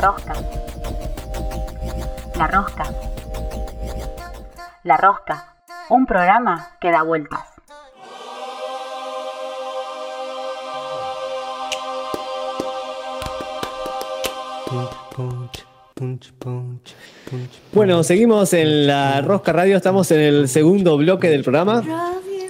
rosca. La rosca. La rosca. Un programa que da vueltas. Bueno, seguimos en la Rosca Radio, estamos en el segundo bloque del programa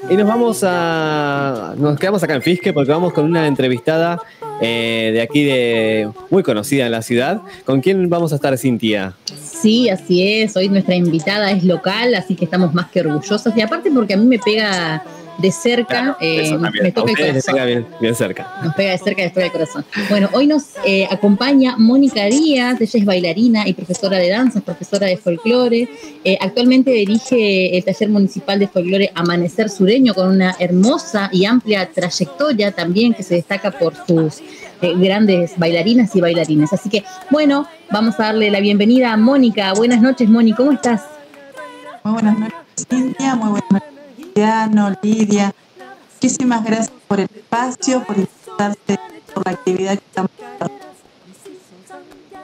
y nos vamos a. Nos quedamos acá en Fisque porque vamos con una entrevistada eh, de aquí, de muy conocida en la ciudad. ¿Con quién vamos a estar, Cintia? Sí, así es. Hoy nuestra invitada es local, así que estamos más que orgullosos. Y aparte, porque a mí me pega de cerca, eh, me toca el corazón. Bien, bien, cerca. Nos pega de cerca después del corazón. Bueno, hoy nos eh, acompaña Mónica Díaz, ella es bailarina y profesora de danza, profesora de folclore. Eh, actualmente dirige el taller municipal de folclore Amanecer Sureño con una hermosa y amplia trayectoria también que se destaca por sus grandes bailarinas y bailarines. Así que, bueno, vamos a darle la bienvenida a Mónica. Buenas noches, Mónica, ¿cómo estás? Muy buenas noches, Cintia. Muy buenas noches Lidia. Muchísimas gracias por el espacio, por invitarte, por la actividad que estamos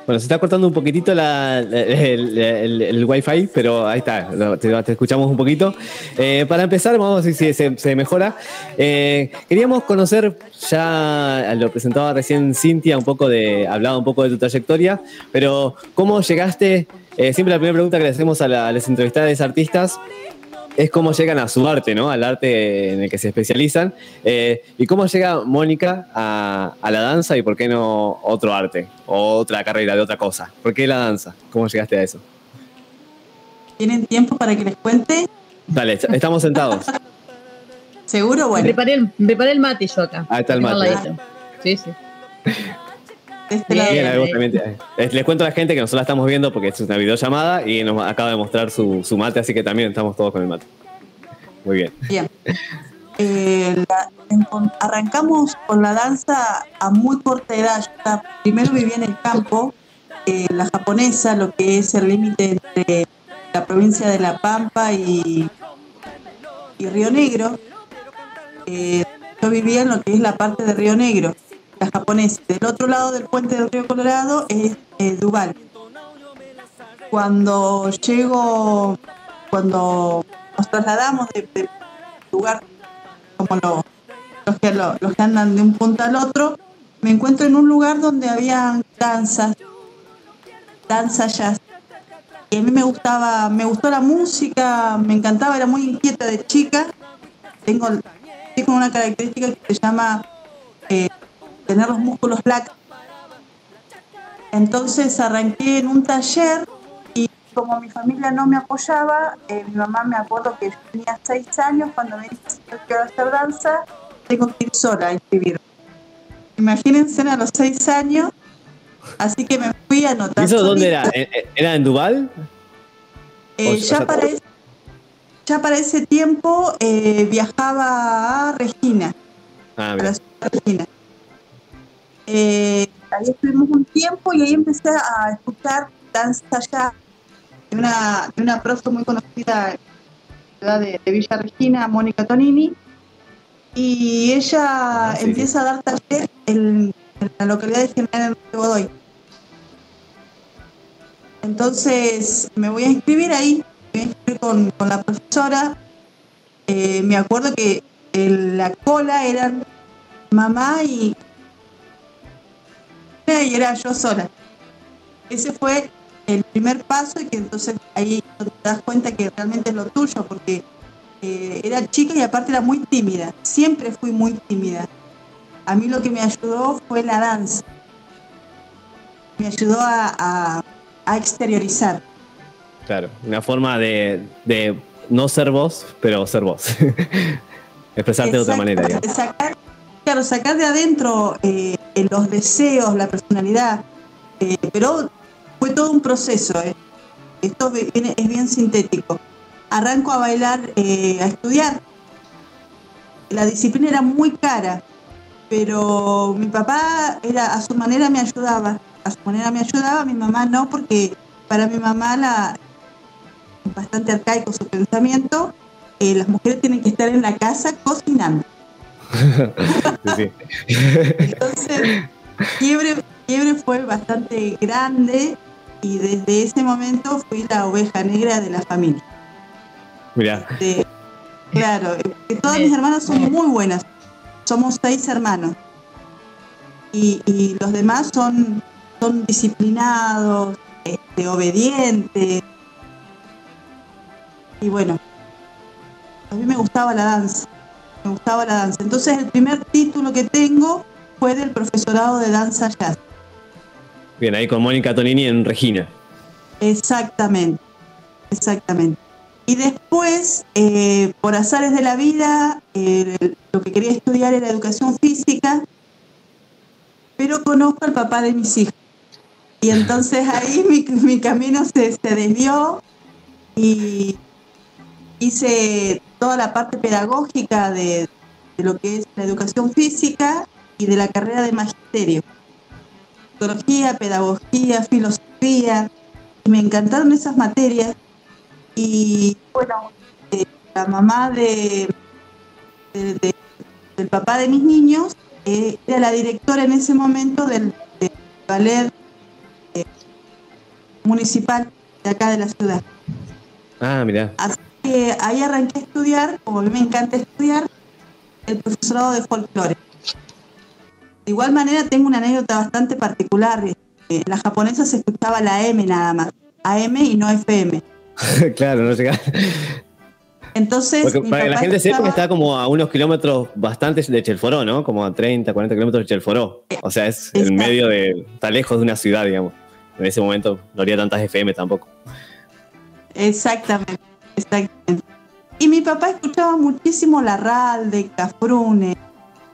bueno, se está cortando un poquitito el, el, wifi, pero ahí está, te, escuchamos un poquito. Eh, para empezar, vamos a ver si se, mejora. Eh, queríamos conocer, ya lo presentaba recién Cintia, un poco de, hablaba un poco de tu trayectoria, pero ¿cómo llegaste? Eh, siempre la primera pregunta que le hacemos a, la, a las entrevistadas artistas es cómo llegan a su arte, ¿no? Al arte en el que se especializan. Eh, ¿Y cómo llega Mónica a, la danza y por qué no otro arte o otra carrera de otra cosa? ¿Por qué la danza? ¿Cómo llegaste a eso? ¿Tienen tiempo para que les cuente? Dale, estamos sentados. ¿Seguro? Bueno. Me preparé, el, mate yo acá. Ahí está el mate. Sí, sí. Este eh, les cuento a la gente que nosotros la estamos viendo porque es una videollamada y nos acaba de mostrar su, mate, así que también estamos todos con el mate. Muy bien. Bien. Eh, arrancamos con la danza a muy corta edad. primero viví en el campo, eh, la japonesa, lo que es el límite entre la provincia de La Pampa y, y Río Negro. yo vivía en lo que es la parte de Río Negro la japonesa. Del otro lado del puente del río Colorado es eh, Duval. Cuando llego, cuando nos trasladamos de, lugar como los, que, los que andan de un punto al otro, me encuentro en un lugar donde había danzas, danza jazz. Y a mí me gustaba, me gustó la música, me encantaba, era muy inquieta de chica. Tengo, tengo una característica que se llama eh, tener los músculos black. Entonces arranqué en un taller y como mi familia no me apoyaba, eh, mi mamá me acuerdo que tenía seis años cuando me dice que quiero hacer danza, tengo que ir sola a inscribirme. Imagínense a los seis años, así que me fui a anotar. ¿Eso dónde era? ¿Era en Duval? Eh, ya, para ese, ya para ese tiempo eh, viajaba a Regina, ah, a la ciudad de Regina. Eh, ahí estuvimos un tiempo y ahí empecé a escuchar danza ya de una, de una profe muy conocida de, de Villa Regina, Mónica Tonini, y ella ah, empieza a dar taller en, la localidad de General de Godoy. Entonces me voy a inscribir ahí, me voy a inscribir con, con la profesora. Eh, me acuerdo que en la cola eran mamá y y era yo sola. Ese fue el primer paso y que entonces ahí te das cuenta que realmente es lo tuyo, porque eh, era chica y aparte era muy tímida, siempre fui muy tímida. A mí lo que me ayudó fue la danza, me ayudó a, exteriorizar. Claro, una forma de, no ser vos, pero ser vos. Expresarte de otra manera. Sacar, claro, sacar de adentro eh, los deseos, la personalidad, eh, pero fue todo un proceso. Eh. Esto es bien sintético. Arranco a bailar, eh, a estudiar. La disciplina era muy cara, pero mi papá era a su manera me ayudaba, a su manera me ayudaba, mi mamá no, porque para mi mamá la bastante arcaico su pensamiento, las mujeres tienen que estar en la casa cocinando. Entonces, quiebre fue bastante grande y desde ese momento fui la oveja negra de la familia. Mira. claro, que todas mis hermanas son muy buenas. Somos seis hermanos. Y, los demás son, son disciplinados, este, obedientes. Y bueno, a mí me gustaba la danza. Me gustaba la danza. Entonces el primer título que tengo fue del profesorado de danza jazz. Bien, ahí con Mónica Tonini en Regina. Exactamente, exactamente. Y después, eh, por azares de la vida, lo que quería estudiar era educación física, pero conozco al papá de mis hijos. Y entonces ahí mi, camino se, se desvió y hice toda la parte pedagógica de, de lo que es la educación física y de la carrera de magisterio. Psicología, pedagogía, filosofía, y me encantaron esas materias. Y bueno, eh, la mamá de, del papá de mis niños eh, era la directora en ese momento del, ballet eh, municipal de acá de la ciudad. Ah, mira. Así que ahí arranqué a estudiar, como a mí me encanta estudiar, el profesorado de folclore. De igual manera tengo una anécdota bastante particular. En eh, la japonesa se escuchaba la M nada más, AM y no FM. claro, no llegaba. Entonces, para que la gente sepa que está como a unos kilómetros bastantes de Chelforó, ¿no? Como a 30, 40 kilómetros de Chelforó. O sea, es en medio de. está lejos de una ciudad, digamos. En ese momento no había tantas FM tampoco. Exactamente, exactamente. Y mi papá escuchaba muchísimo la Ralde, Cafrune,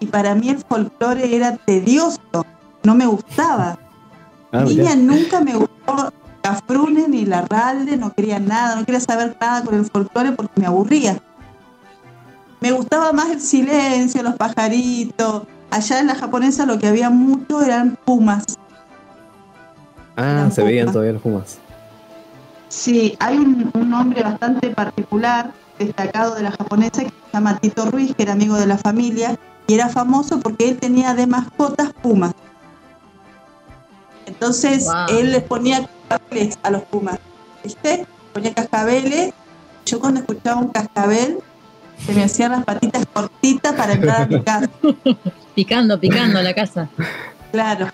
y para mí el folclore era tedioso, no me gustaba. Ah, Niña nunca me gustó Cafrune ni la Ralde, no quería nada, no quería saber nada con el folclore porque me aburría. Me gustaba más el silencio, los pajaritos. Allá en la japonesa lo que había mucho eran pumas. Ah, se veían todavía los pumas. Sí, hay un, un nombre bastante particular, destacado de la japonesa, que se llama Tito Ruiz, que era amigo de la familia, y era famoso porque él tenía de mascotas pumas. Entonces él les ponía cascabeles a los pumas, ¿viste? Ponía cascabeles. Yo cuando escuchaba un cascabel se me hacían las patitas cortitas para entrar a mi casa. picando, picando a la casa. Claro.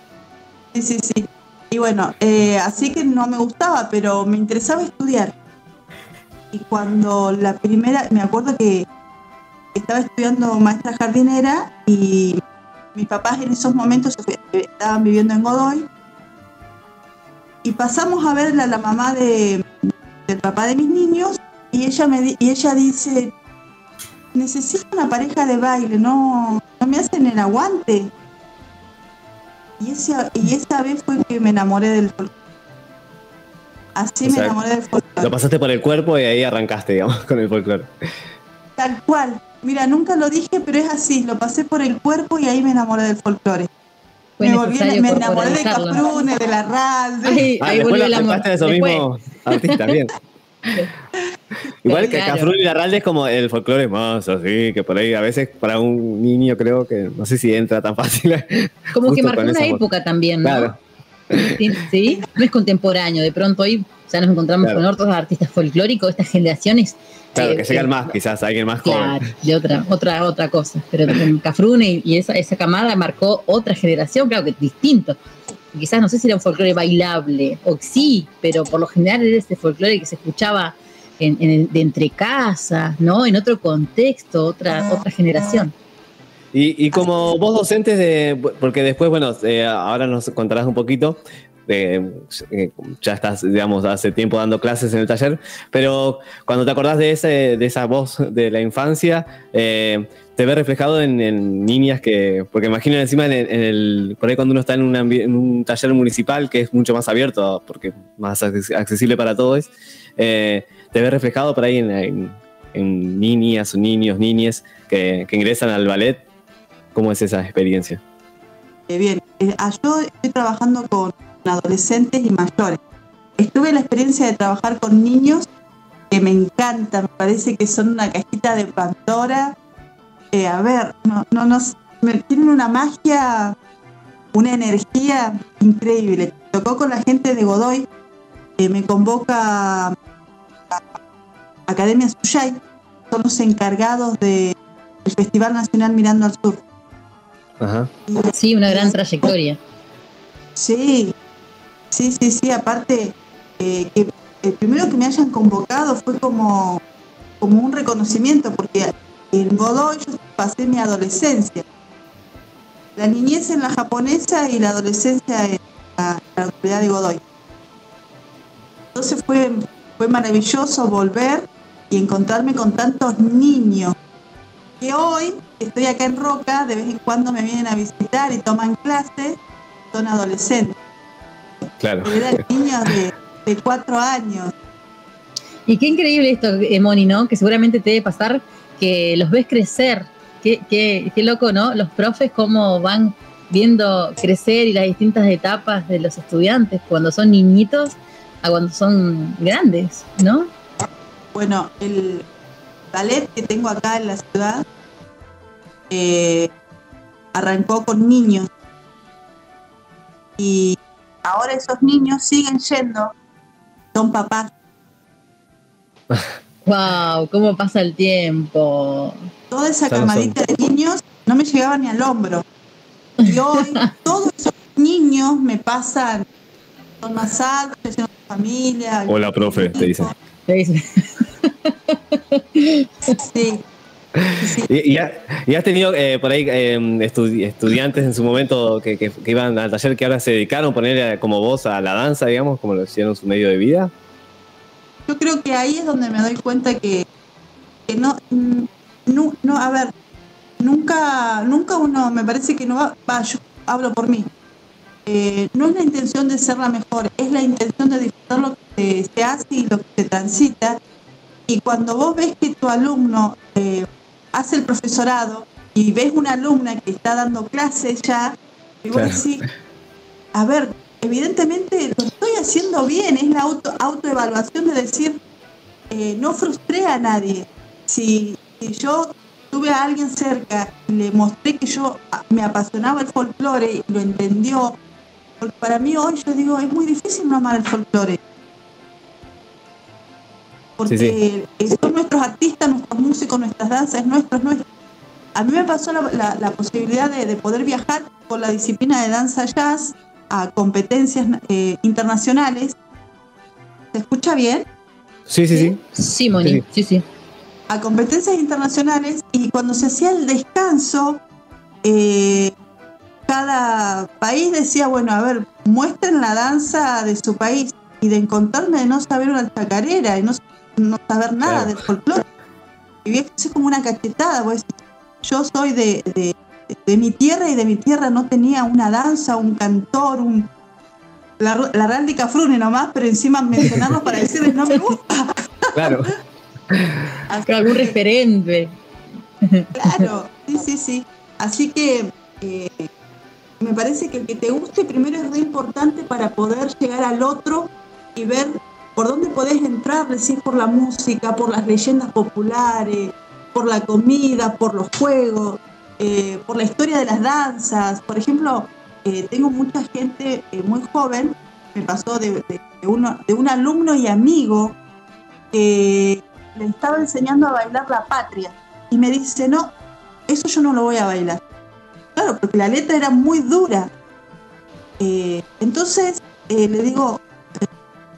Sí, sí, sí. Y bueno, eh, así que no me gustaba, pero me interesaba estudiar. Y cuando la primera, me acuerdo que estaba estudiando maestra jardinera y mis papás en esos momentos estaban viviendo en Godoy y pasamos a ver a la mamá de, del papá de mis niños y ella me y ella dice necesito una pareja de baile no no me hacen el aguante y esa y esa vez fue que me enamoré del folclore así me enamoré del folclore lo pasaste por el cuerpo y ahí arrancaste digamos con el folclore tal cual Mira, nunca lo dije, pero es así. Lo pasé por el cuerpo y ahí me enamoré del folclore. me, volví, me enamoré de Caprune, de la RAL. ahí ah, volvió el amor. de esos mismos artistas, bien. Igual que claro. y Larralde es como el folclore más así, que por ahí a veces para un niño creo que no sé si entra tan fácil. Como que marcó una época también, ¿no? Claro. Sí, no es contemporáneo, de pronto hoy ya nos encontramos con otros artistas folclóricos, estas generaciones Claro, que llegan más, quizás alguien más claro, de otra, otra, otra cosa. Pero Cafrune y esa, esa camada marcó otra generación, claro que distinto. Quizás no sé si era un folclore bailable, o sí, pero por lo general era ese folclore que se escuchaba en, de entre casas, ¿no? En otro contexto, otra, otra generación. Y, como vos docentes de, porque después, bueno, eh, ahora nos contarás un poquito, eh, ya estás, digamos, hace tiempo dando clases en el taller, pero cuando te acordás de, ese, de esa voz de la infancia, eh, te ve reflejado en, niñas que, porque imagino encima en, el, por ahí cuando uno está en, un taller municipal que es mucho más abierto, porque más accesible para todos, eh, te ve reflejado por ahí en, niñas o niños, niñas que, que ingresan al ballet. ¿Cómo es esa experiencia? Bien, ah, yo estoy trabajando con adolescentes y mayores. Estuve la experiencia de trabajar con niños que me encantan, me parece que son una cajita de Pandora. Eh, a ver, no, no, no, tienen una magia una energía increíble. Tocó con la gente de Godoy, eh, me convoca a Academia Suyay, son los encargados del Festival Nacional Mirando al Sur. Ajá. Sí, una gran trayectoria. Sí, sí, sí, sí. Aparte, eh, que el primero que me hayan convocado fue como, como un reconocimiento, porque en Godoy yo pasé mi adolescencia. La niñez en la japonesa y la adolescencia en la, la autoridad de Godoy. Entonces fue, fue maravilloso volver y encontrarme con tantos niños que hoy estoy acá en Roca, de vez en cuando me vienen a visitar y toman clases, son adolescentes. Claro. Eran niños de, de cuatro años. Y qué increíble esto, eh, Moni, ¿no? Que seguramente te debe pasar que los ves crecer. Qué, qué, qué loco, ¿no? Los profes cómo van viendo crecer y las distintas etapas de los estudiantes cuando son niñitos a cuando son grandes, ¿no? Bueno, el ballet que tengo acá en la ciudad eh, arrancó con niños y ahora esos niños siguen yendo, son papás. Wow, cómo pasa el tiempo. Toda esa Son- camadita de niños no me llegaba ni al hombro. Y hoy todos esos niños me pasan, son más altos, tienen familia. Hola, profe, te dicen. Te dice. Sí, sí. ¿Y, y ha- y has tenido eh, por ahí eh, estu- estudiantes en su momento que, que- que iban al taller que ahora se dedicaron a poner como vos a la danza, digamos, como lo hicieron su medio de vida? Yo creo que ahí es donde me doy cuenta que, que no, mm, no, no, a ver, nunca, nunca uno, me parece que no va, va, yo hablo por mí. Eh, no es la intención de ser la mejor, es la intención de disfrutar lo que se hace y lo que se transita. Y cuando vos ves que tu alumno eh, hace el profesorado y ves una alumna que está dando clases ya, y vos Claro. decís, a ver, evidentemente lo estoy haciendo bien, es la auto, autoevaluación de decir, eh, no frustré a nadie. Si, si yo tuve a alguien cerca y le mostré que yo me apasionaba el folclore y lo entendió, porque para mí hoy yo digo, es muy difícil no amar el folclore. Porque eh, son nuestros artistas, nuestros músicos, nuestras danzas, es nuestro, es nuestro. A mí me pasó la, la- la posibilidad de, de poder viajar con la disciplina de danza jazz a competencias eh, internacionales. ¿Se escucha bien? Sí, sí, sí. Sí, Moni, Sí. sí, sí. a competencias internacionales y cuando se hacía el descanso, eh, cada país decía, bueno, a ver, muestren la danza de su país y de encontrarme de no saber una chacarera y no, no saber nada Claro. del folclore. Y es como una cachetada, pues yo soy de, de, de mi tierra y de mi tierra no tenía una danza, un cantor, un... La, la Randy Cafrune nomás, pero encima mencionarlos para decirles no me gusta. Claro. Así Algún referente. Claro, sí, sí, sí. Así que eh, me parece que el que te guste primero es muy importante para poder llegar al otro y ver por dónde podés entrar, decir por la música, por las leyendas populares, por la comida, por los juegos, eh, por la historia de las danzas. Por ejemplo, eh, tengo mucha gente eh, muy joven, me pasó de, uno, de un alumno y amigo que le estaba enseñando a bailar la patria y me dice, no, eso yo no lo voy a bailar. Claro, porque la letra era muy dura. Entonces le digo,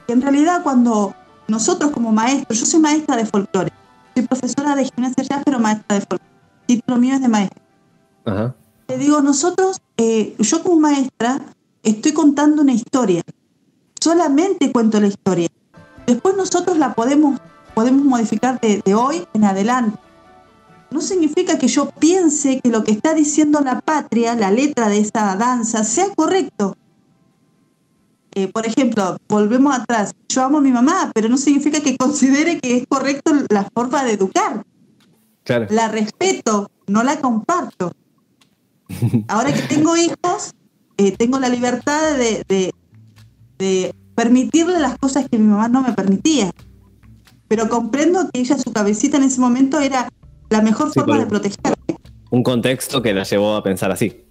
en realidad cuando nosotros como maestros, yo soy maestra de folclore, soy profesora de gimnasia jazz, pero maestra de folclore, título mío es de maestra. Ajá. Le digo, nosotros, eh, yo como maestra, estoy contando una historia. Solamente cuento la historia. Después nosotros la podemos, podemos modificar de, de hoy en adelante. No significa que yo piense que lo que está diciendo la patria, la letra de esa danza, sea correcto. Eh, por ejemplo, volvemos atrás. Yo amo a mi mamá, pero no significa que considere que es correcto la forma de educar Claro. la respeto, no la comparto. Ahora que tengo hijos, eh, tengo la libertad de, de- de permitirle las cosas que mi mamá no me permitía. Pero comprendo que ella, su cabecita en ese momento era la mejor Sí, forma de protegerme. Un contexto que la llevó a pensar así.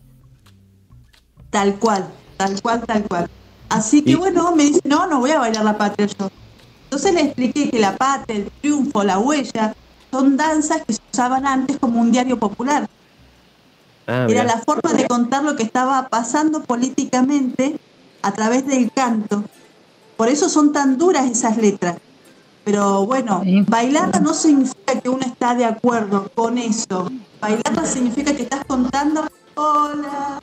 Tal cual, tal cual, tal cual. Así que Y- bueno, me dice, no, no voy a bailar la patria yo. Entonces le expliqué que la patria, el triunfo, la huella, son danzas que se usaban antes como un diario popular. Ah, Era la forma de contar lo que estaba pasando políticamente a través del canto. Por eso son tan duras esas letras. Pero bueno, Sí. bailarla no significa que uno está de acuerdo con eso. Bailarla significa que estás contando, hola.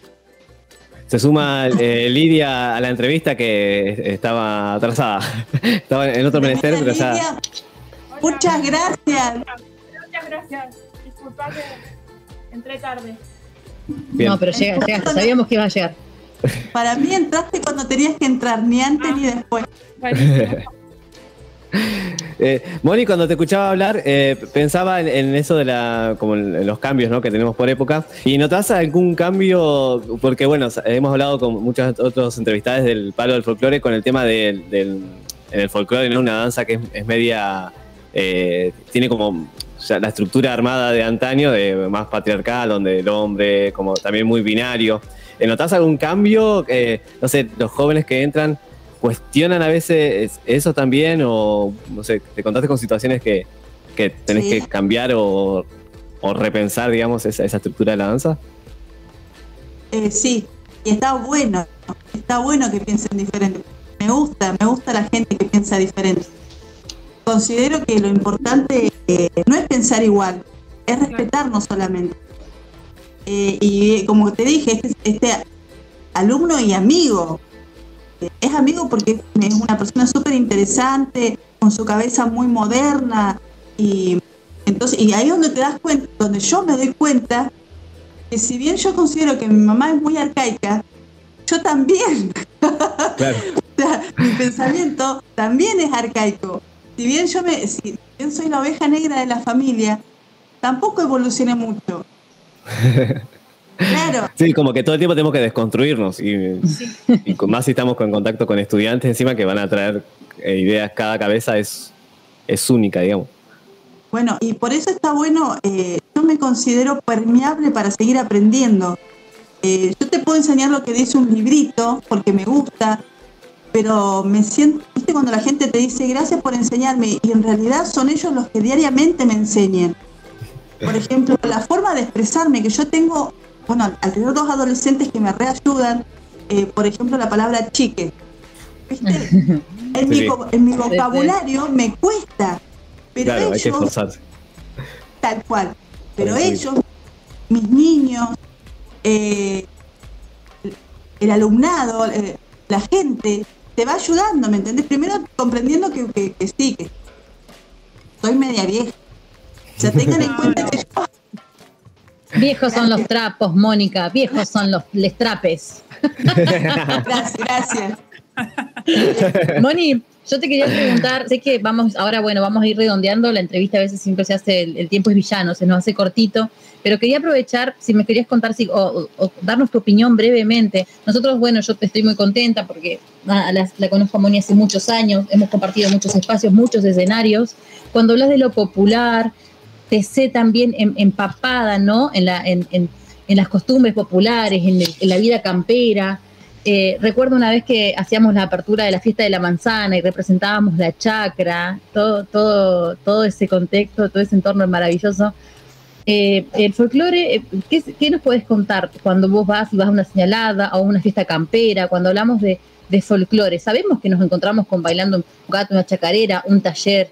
Se suma eh, Lidia a la entrevista que estaba atrasada. estaba en otro menester, pero ya. Lidia, Muchas gracias. Muchas gracias. Disculpa que entré tarde. Bien. No, pero llega, llegaste, sabíamos que iba a llegar. Para mí entraste cuando tenías que entrar, ni antes ni después. Eh, Moni, cuando te escuchaba hablar, eh, pensaba en, en eso de la, como en los cambios ¿no? que tenemos por época. ¿Y notas algún cambio? Porque, bueno, hemos hablado con muchos otros entrevistados del palo del folclore con el tema del, del en el folclore, ¿no? Una danza que es, es media. eh, tiene como ya la estructura armada de antaño, de más patriarcal, donde el hombre, como también muy binario. Eh, ¿Notás algún cambio? Eh, no sé, los jóvenes que entran cuestionan a veces eso también o no sé, te contaste con situaciones que, que tenés Sí. que cambiar o, o repensar, digamos, esa, esa estructura de la danza. Eh, sí, y está bueno, está bueno que piensen diferente. Me gusta, me gusta la gente que piensa diferente. Considero que lo importante eh, no es pensar igual, es respetarnos solamente. Eh, y eh, como te dije, este, este alumno y amigo, eh, es amigo porque es una persona súper interesante, con su cabeza muy moderna, y entonces, y ahí es donde te das cuenta, donde yo me doy cuenta que si bien yo considero que mi mamá es muy arcaica, yo también, Claro. o sea, mi pensamiento también es arcaico. Si bien yo me, si bien soy la oveja negra de la familia, tampoco evolucioné mucho. Claro, Sí, como que todo el tiempo tenemos que desconstruirnos y, y con- más si estamos con contacto con estudiantes encima que van a traer eh, ideas, cada cabeza es, es única, digamos. bueno, y por eso está bueno, eh, yo me considero permeable para seguir aprendiendo. Eh, yo te puedo enseñar lo que dice un librito porque me gusta, pero me siento, viste cuando la gente te dice gracias por enseñarme y en realidad son ellos los que diariamente me enseñan. Por ejemplo, la forma de expresarme que yo tengo, bueno, al tener dos adolescentes que me reayudan, eh, por ejemplo, la palabra chique. ¿Viste? En, mi, Sí. vo- en mi vocabulario me cuesta, pero claro, hay que ellos, tal cual, pero sí. ellos, mis niños, eh, el alumnado, eh, la gente, te va ayudando, ¿me entendés? Primero comprendiendo que, que- que sí, que soy media vieja. O sea, tengan en cuenta que yo Viejos son los trapos, Mónica. Viejos son los les trapes. Gracias, gracias. Moni, yo te quería preguntar, sé que vamos, ahora bueno, vamos a ir redondeando, la entrevista a veces siempre se hace, el, tiempo es villano, se nos hace cortito, pero quería aprovechar, si me querías contar si, o, darnos tu opinión brevemente. Nosotros, bueno, yo te estoy muy contenta porque la, conozco a Moni hace muchos años, hemos compartido muchos espacios, muchos escenarios. Cuando hablas de lo popular, te sé también em- empapada, ¿no? En, la, en, en- en las costumbres populares, en la vida campera. Eh, recuerdo una vez que hacíamos la apertura de la fiesta de la manzana y representábamos la chacra, todo, ese contexto, todo ese entorno maravilloso. Eh, el folclore, eh, ¿qué, nos puedes contar cuando vos vas y vas a una señalada o una fiesta campera? Cuando hablamos de, folclore, sabemos que nos encontramos con bailando un gato, una chacarera, un taller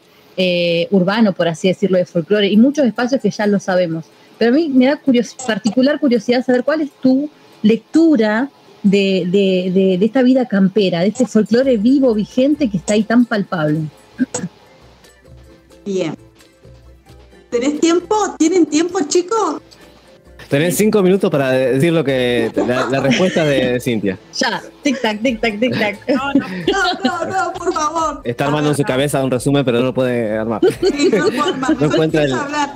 urbano, por así decirlo, de folclore y muchos espacios que ya lo sabemos. Pero a mí me da particular curiosidad saber cuál es tu lectura de, de- de- de esta vida campera, de este folclore vivo, vigente que está ahí tan palpable. Bien. ¿Tenés tiempo? ¿Tienen tiempo, chicos? Tenés cinco minutos para decir lo que la, la respuesta de Cintia. Ya, tic-tac, tic-tac, tic-tac. No, no. No, no, no, por favor. Está armando en su cabeza un resumen, pero no lo puede armar. Sí, no, forma. No encuentra el- a hablar.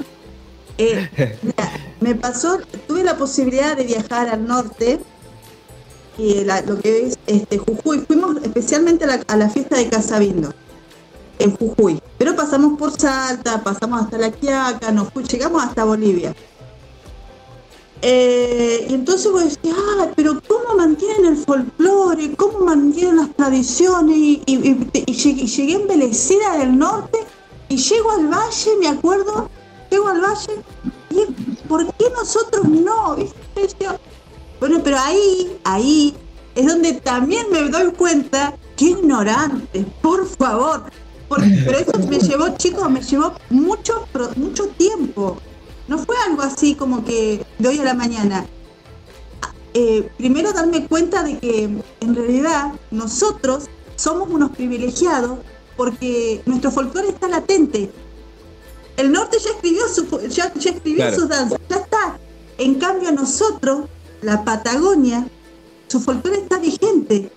Eh, mira, me pasó, tuve la posibilidad de viajar al norte, y lo que es este, Jujuy. Fuimos especialmente a la, fiesta de Casabindo, en Jujuy. Pero pasamos por Salta, pasamos hasta La Quiaca, nos llegamos hasta Bolivia. Eh, y entonces vos decís, ah, pero ¿cómo mantienen el folclore? ¿Cómo mantienen las tradiciones? Y, llegué, llegué embelecida del norte y llego al valle, me acuerdo, llego al valle y ¿por qué nosotros no? Bueno, pero ahí, ahí es donde también me doy cuenta que ignorante, por favor. Porque, pero eso me llevó, chicos, me llevó mucho, mucho tiempo. No fue algo así como que de hoy a la mañana. Eh, primero darme cuenta de que en realidad nosotros somos unos privilegiados porque nuestro folclore está latente. El norte ya escribió, su, ya, ya escribió Claro. sus danzas, ya está. En cambio nosotros, la Patagonia, su folclore está vigente.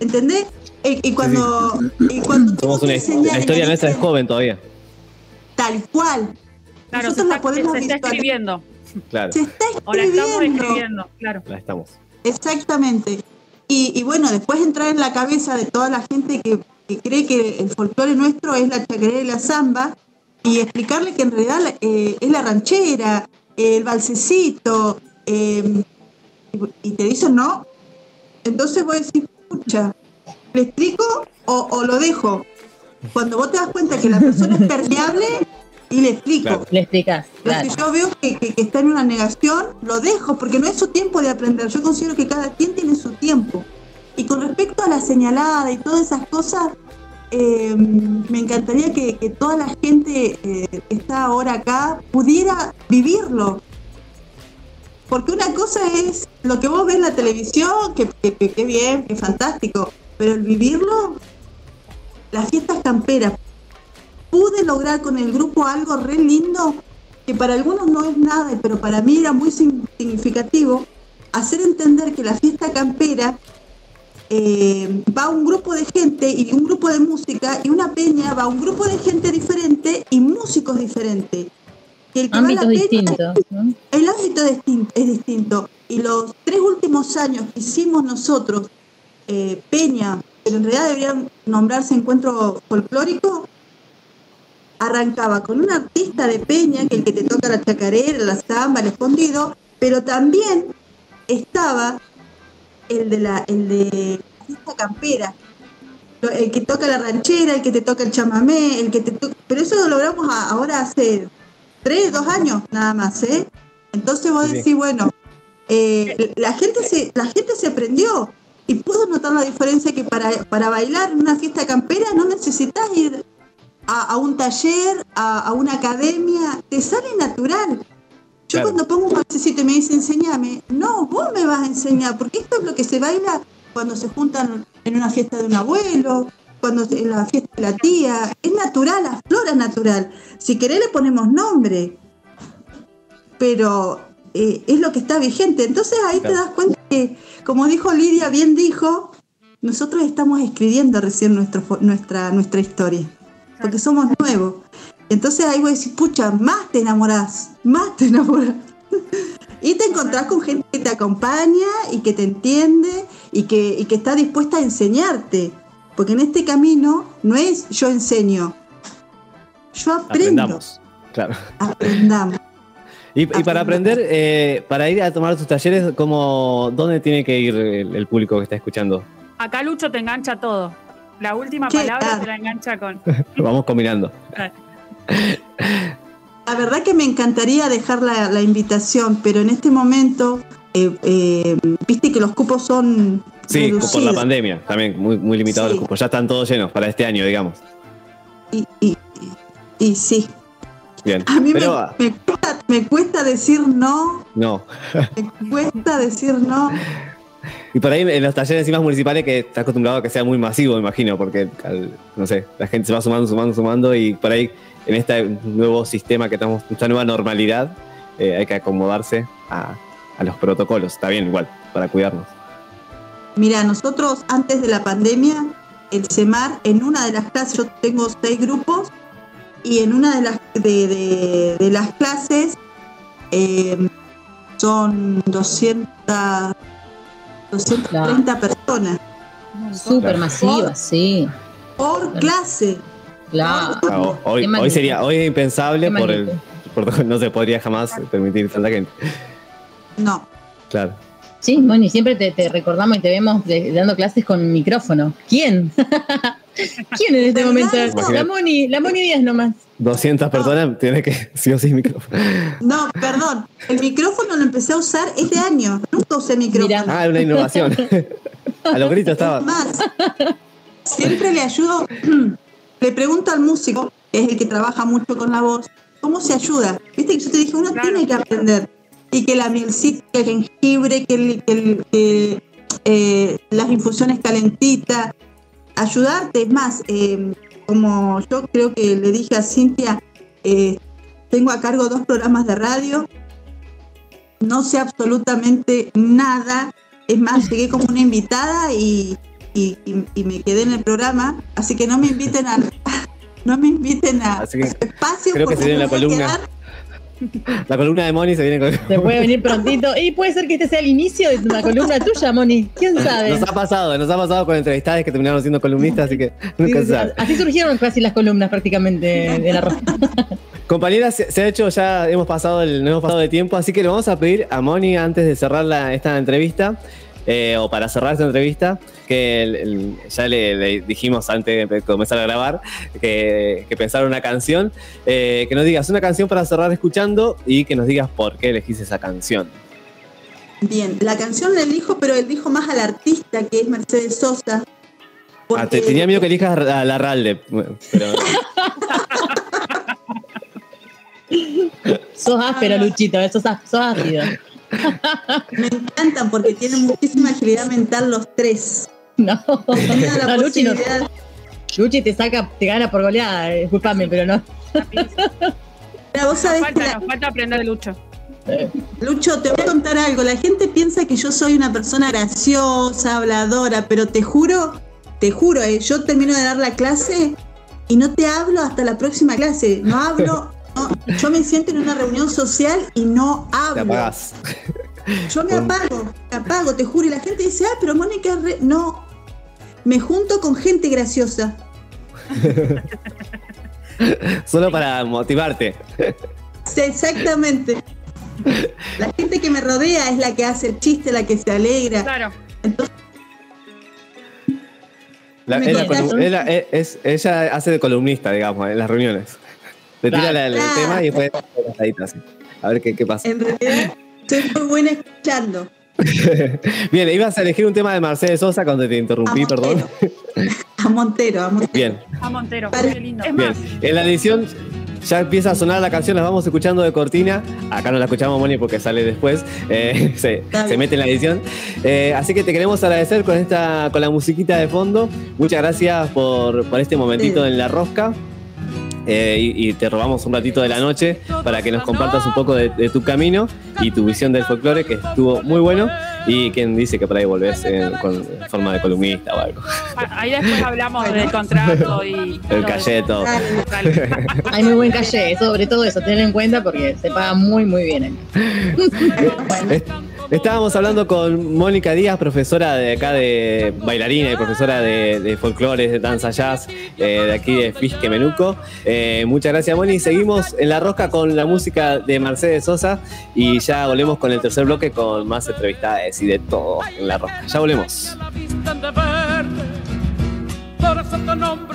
¿Entendés? Y, y cuando, y cuando Somos una, la historia nuestra es joven todavía. Tal cual. Claro, se Nosotros la está, podemos se está visualizar. escribiendo. Claro, Se está O la estamos escribiendo. escribiendo, claro. la estamos. Exactamente. Y, y bueno, después entrar en la cabeza de toda la gente que, que cree que el folclore nuestro es la chacarera y la samba y explicarle que en realidad eh, es la ranchera, el balsecito, eh, y, te dicen no. Entonces voy a decir, escucha, ¿le explico o, o lo dejo? Cuando vos te das cuenta que la persona es permeable y le explico. Claro. Le explicas, Pero claro. si yo veo que, que- que está en una negación, lo dejo, porque no es su tiempo de aprender. Yo considero que cada quien tiene su tiempo. Y con respecto a la señalada y todas esas cosas, eh, me encantaría que, que toda la gente eh, que está ahora acá pudiera vivirlo. Porque una cosa es lo que vos ves en la televisión, que, que, bien, que fantástico, pero el vivirlo, las fiestas camperas, pude lograr con el grupo algo re lindo que para algunos no es nada, pero para mí era muy significativo, hacer entender que la fiesta campera eh, va un grupo de gente y un grupo de música y una peña va un grupo de gente diferente y músicos diferentes. Que el que va a la Ámbitos peña- distintos. ¿no? el ámbito es distinto, es distinto. Y los tres últimos años que hicimos nosotros, eh, Peña, pero en realidad deberían nombrarse Encuentro Folclórico, arrancaba con un artista de Peña, que el que te toca la chacarera, la samba, el escondido, pero también estaba el de la, el de la campera, el que toca la ranchera, el que te toca el chamamé, el que te toca, pero eso lo logramos ahora hace tres, dos años nada más, ¿eh? Entonces vos decís, bueno, eh, la gente se, la gente se prendió y pudo notar la diferencia que para, para bailar en una fiesta campera no necesitas ir a, a un taller, a, a una academia, te sale natural. Yo Claro. cuando pongo un balsecito y me dice enseñame, no, vos me vas a enseñar, porque esto es lo que se baila cuando se juntan en una fiesta de un abuelo, cuando en la fiesta de la tía, es natural, la flora es natural. Si querés le ponemos nombre, pero eh, es lo que está vigente. Entonces ahí te das cuenta que, como dijo Lidia, bien dijo, nosotros estamos escribiendo recién nuestro, nuestra, nuestra historia, porque somos nuevos. Entonces ahí voy a decir, pucha, más te enamorás, más te enamorás. Y te encontrás con gente que te acompaña y que te entiende y que, y que está dispuesta a enseñarte. Porque en este camino no es yo enseño, yo aprendo. Aprendamos. Claro. Aprendamos. Y, y para aprender, eh, para ir a tomar tus talleres, ¿cómo, ¿dónde tiene que ir el, el público que está escuchando? Acá Lucho te engancha todo. La última ¿Qué palabra tal? te la engancha con. Lo vamos combinando. La verdad que me encantaría dejar la, la invitación, pero en este momento, eh, eh, viste que los cupos son Sí, por la pandemia, también muy, muy limitados Sí. los cupos. Ya están todos llenos para este año, digamos. Y, y- y sí, Bien. a mí me- Pero, me, cuesta, me cuesta decir no, no. me cuesta decir no. Y por ahí en los talleres encima municipales que está acostumbrado a que sea muy masivo, me imagino, porque, no sé, la gente se va sumando, sumando, sumando y por ahí en este nuevo sistema que estamos, esta nueva normalidad, eh, hay que acomodarse a, a los protocolos. Está bien, igual, para cuidarnos. Mira, nosotros antes de la pandemia, el CEMAR, en una de las clases, yo tengo seis grupos, y en una de las, de, de- de las clases eh, son 200, 230 personas Súper Claro. masiva, sí. por clase. Claro. Ho- hoy, hoy sería, hoy es impensable por el por- no se podría jamás permitir tanta gente. No. Claro. Sí, Moni, siempre te, te recordamos y te vemos de- dando clases con micrófono. ¿Quién? ¿Quién en este ¿Verdad? momento? La Moni, la Moni Díaz nomás. 200 personas, tiene que sí o sí micrófono. No, perdón. El micrófono lo empecé a usar este año. Nunca usé micrófono. Mira. Ah, una innovación. A los gritos estaba. Más. Siempre le ayudo, le pregunto al músico, que es el que trabaja mucho con la voz, ¿cómo se ayuda? Viste que yo te dije, uno Claro. tiene que aprender. Y que la mielcita, que el jengibre, que, el- que el- que, eh, las infusiones calentitas, ayudarte. Es más, eh, como yo creo que le dije a Cintia, eh, tengo a cargo dos programas de radio, no sé absolutamente nada. Es más, llegué como una invitada y, y- y- y me quedé en el programa, así que no me inviten a no me inviten a, a espacio creo que porque se viene me la columna. quedar- La columna de Moni se viene con. Se puede venir prontito. Y puede ser que este sea el inicio de una columna tuya, Moni. ¿Quién sabe? Nos ha pasado, nos ha pasado con entrevistadas que terminaron siendo columnistas, así que nunca sabe. Así surgieron casi las columnas prácticamente de la ropa. Compañeras, se, ha hecho ya, hemos pasado el, no hemos pasado de tiempo, así que le vamos a pedir a Moni antes de cerrar la- esta entrevista, eh, o para cerrar esta entrevista, que el- el- ya le, le dijimos antes de comenzar a grabar, que, que pensara una canción, eh, que nos digas una canción para cerrar escuchando y que nos digas por qué elegís esa canción. Bien, la canción la elijo, pero elijo más al artista que es Mercedes Sosa. Ah, te- tenía miedo que elijas a la Ralde, pero Sos áspero, Luchito, eh, sos, sos ácido. Me encantan porque tienen muchísima agilidad mental los tres. No, la no Luchi, no. Luchi te saca, te gana por goleada, eh, disculpame, pero no. Mira, vos sabés Nos que falta, la- nos falta aprender de Lucho. Lucho, te voy a contar algo. La gente piensa que yo soy una persona graciosa, habladora, pero te juro, te juro, eh, yo termino de dar la clase y no te hablo hasta la próxima clase. No hablo, no, yo me siento en una reunión social y no te hablo. apagás. Yo me apago, me apago, te juro. Y la gente dice, ah, pero Mónica, es re-". no. Me junto con gente graciosa. Solo para motivarte. Sí, exactamente. La gente que me rodea es la que hace el chiste, la que se alegra. Claro. La- Me es la contás. colu- es la- es- es- ella hace de columnista, digamos, en las reuniones. Le tira Claro. la- el Claro. tema y después. A ver qué, qué pasa. En realidad, soy muy buena escuchando. Bien, ibas a elegir un tema de Mercedes Sosa cuando te interrumpí, A perdón. A Montero, a Montero. Bien, A Montero. Qué lindo. bien. Es más, En la edición ya empieza a sonar la canción, las vamos escuchando de cortina. Acá no la escuchamos, Moni, porque sale después. Eh, se, se bien. mete en la edición. Eh, así que te queremos agradecer con esta con la musiquita de fondo. Muchas gracias por, por este momentito Sí. en la rosca. Eh, y, y te robamos un ratito de la noche para que nos compartas un poco de, de tu camino y tu visión del folclore, que estuvo muy bueno. Y quien dice que por ahí volvés en, con en forma de columnista o algo. a- ahí después hablamos del contrato y. El calleto. Hay muy buen calle, sobre todo eso, tener en cuenta porque se paga muy, muy bien. ahí. Est- Estábamos hablando con Mónica Díaz, profesora de acá de bailarina y profesora de, de folclore, de danza jazz, eh, de aquí de Fisque Menuco. Eh, muchas gracias, Moni. Seguimos en la rosca con la música de Mercedes Sosa y ya volvemos con el tercer bloque con más entrevistas y de todo en la rosca. Ya volvemos. por eso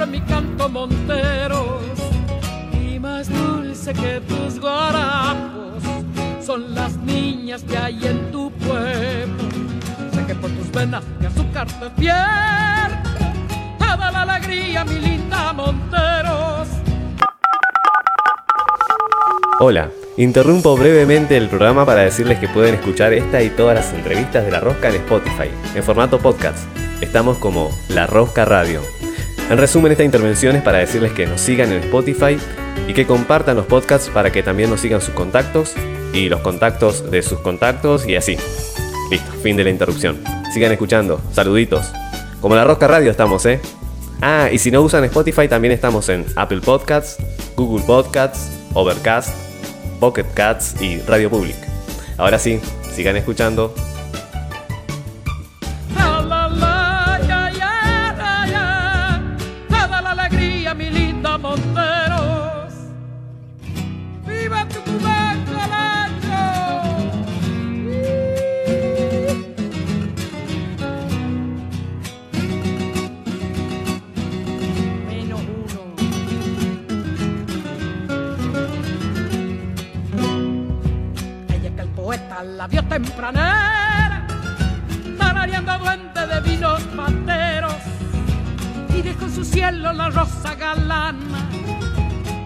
mi canto Monteros. Y más dulce que tus guarapos son las niñas que hay en tu pueblo. Sé que por tus venas mi azúcar te toda la alegría, Monteros. Hola, interrumpo brevemente el programa para decirles que pueden escuchar esta y todas las entrevistas de La Rosca en Spotify, en formato podcast. Estamos como La Rosca Radio. En resumen, esta intervención es para decirles que nos sigan en Spotify y que compartan los podcasts para que también nos sigan sus contactos y los contactos de sus contactos y así. Listo, fin de la interrupción. Sigan escuchando, saluditos. Como La Rosca Radio estamos, ¿eh? Ah, y si no usan Spotify también estamos en Apple Podcasts, Google Podcasts, Overcast, Pocket Cats y Radio Public. Ahora sí, sigan escuchando. La vio tempranera, tarareando duende de vinos materos, y dejó en su cielo la rosa galana.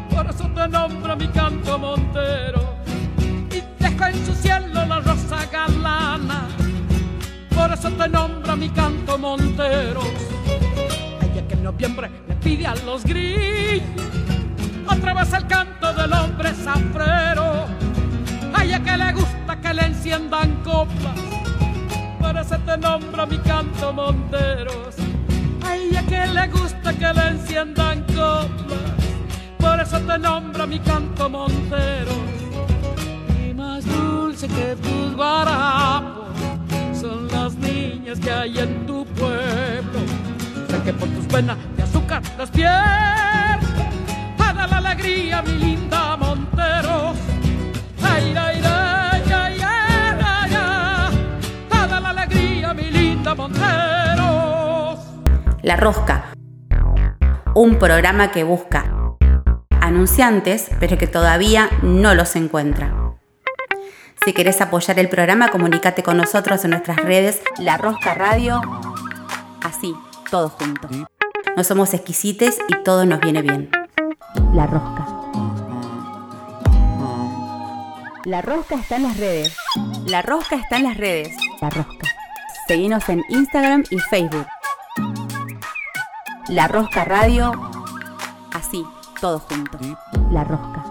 Por eso te nombro mi canto montero, y dejó en su cielo la rosa galana. Por eso te nombro mi canto montero. Ella que en noviembre le pide a los grillos otra vez el canto del hombre zafrero. A ella que le gusta que le enciendan coplas, por eso te nombro mi canto monteros. A ella que le gusta que le enciendan coplas, por eso te nombro mi canto monteros. Y más dulce que tus guarapos son las niñas que hay en tu pueblo. Sé que por tus venas de azúcar despierta toda La Rosca. Un programa que busca anunciantes, pero que todavía no los encuentra. Si querés apoyar el programa, comunícate con nosotros en nuestras redes La Rosca Radio. Así, todos juntos. No somos exquisites y todo nos viene bien. La Rosca. La Rosca está en las redes. La Rosca está en las redes. La Rosca. Seguinos en Instagram y Facebook. La Rosca Radio. Así, todos juntos. La Rosca.